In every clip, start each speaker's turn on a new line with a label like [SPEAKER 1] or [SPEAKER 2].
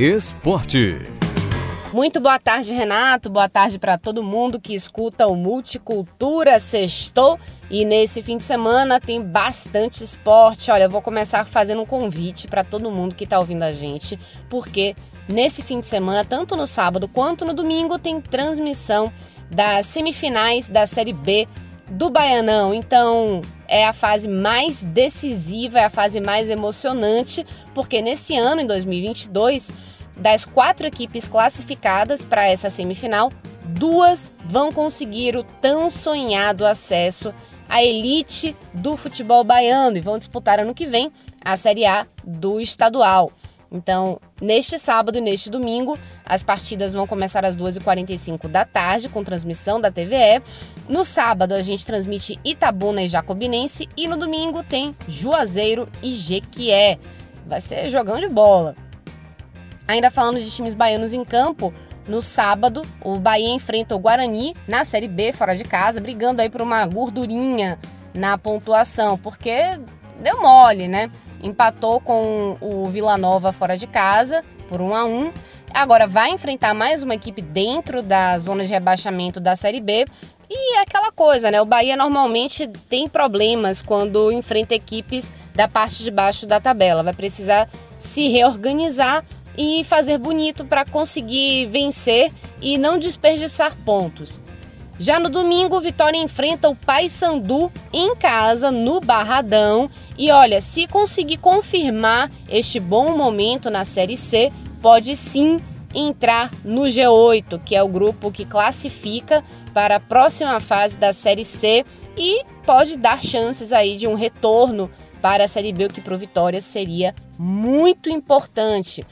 [SPEAKER 1] Esporte.
[SPEAKER 2] Muito boa tarde, Renato. Boa tarde para todo mundo que escuta o Multicultura Sextou. E nesse fim de semana tem bastante esporte. Olha, eu vou começar fazendo um convite para todo mundo que está ouvindo a gente, porque nesse fim de semana, tanto no sábado quanto no domingo, tem transmissão das semifinais da Série B do Baianão. Então, é a fase mais decisiva, é a fase mais emocionante, porque nesse ano, em 2022, das quatro equipes classificadas para essa semifinal, duas vão conseguir o tão sonhado acesso à elite do futebol baiano e vão disputar ano que vem a Série A do estadual. Então, neste sábado e neste domingo, as partidas vão começar às 2h45 da tarde, com transmissão da TVE. No sábado, a gente transmite Itabuna e Jacobinense. E no domingo tem Juazeiro e Jequié. Vai ser jogão de bola. Ainda falando de times baianos em campo, no sábado, o Bahia enfrenta o Guarani na Série B, fora de casa, brigando aí por uma gordurinha na pontuação, porque deu mole, né? Empatou com o Vila Nova fora de casa por 1 a 1. Agora vai enfrentar mais uma equipe dentro da zona de rebaixamento da Série B. E é aquela coisa, né? O Bahia normalmente tem problemas quando enfrenta equipes da parte de baixo da tabela. Vai precisar se reorganizar e fazer bonito para conseguir vencer e não desperdiçar pontos. Já no domingo, Vitória enfrenta o Paysandu em casa, no Barradão. E olha, se conseguir confirmar este bom momento na Série C, pode sim entrar no G8, que é o grupo que classifica para a próxima fase da Série C e pode dar chances aí de um retorno para a Série B, o que para o Vitória seria muito importante.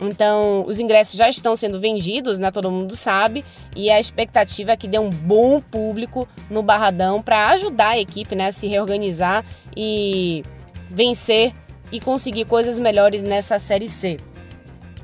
[SPEAKER 2] Então, os ingressos já estão sendo vendidos, né? Todo mundo sabe. E a expectativa é que dê um bom público no Barradão para ajudar a equipe né, a se reorganizar e vencer e conseguir coisas melhores nessa Série C.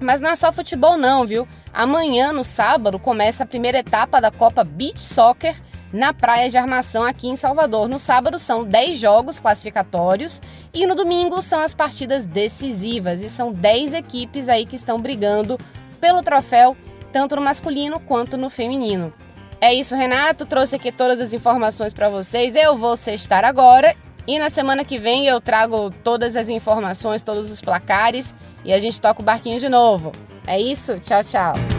[SPEAKER 2] Mas não é só futebol, não, viu? Amanhã, no sábado, começa a primeira etapa da Copa Beach Soccer na Praia de Armação aqui em Salvador. No sábado são 10 jogos classificatórios e no domingo são as partidas decisivas e são 10 equipes aí que estão brigando pelo troféu, tanto no masculino quanto no feminino. É isso, Renato. Trouxe aqui todas as informações para vocês. Eu vou sextar agora e na semana que vem eu trago todas as informações, todos os placares e a gente toca o barquinho de novo. É isso? Tchau, tchau.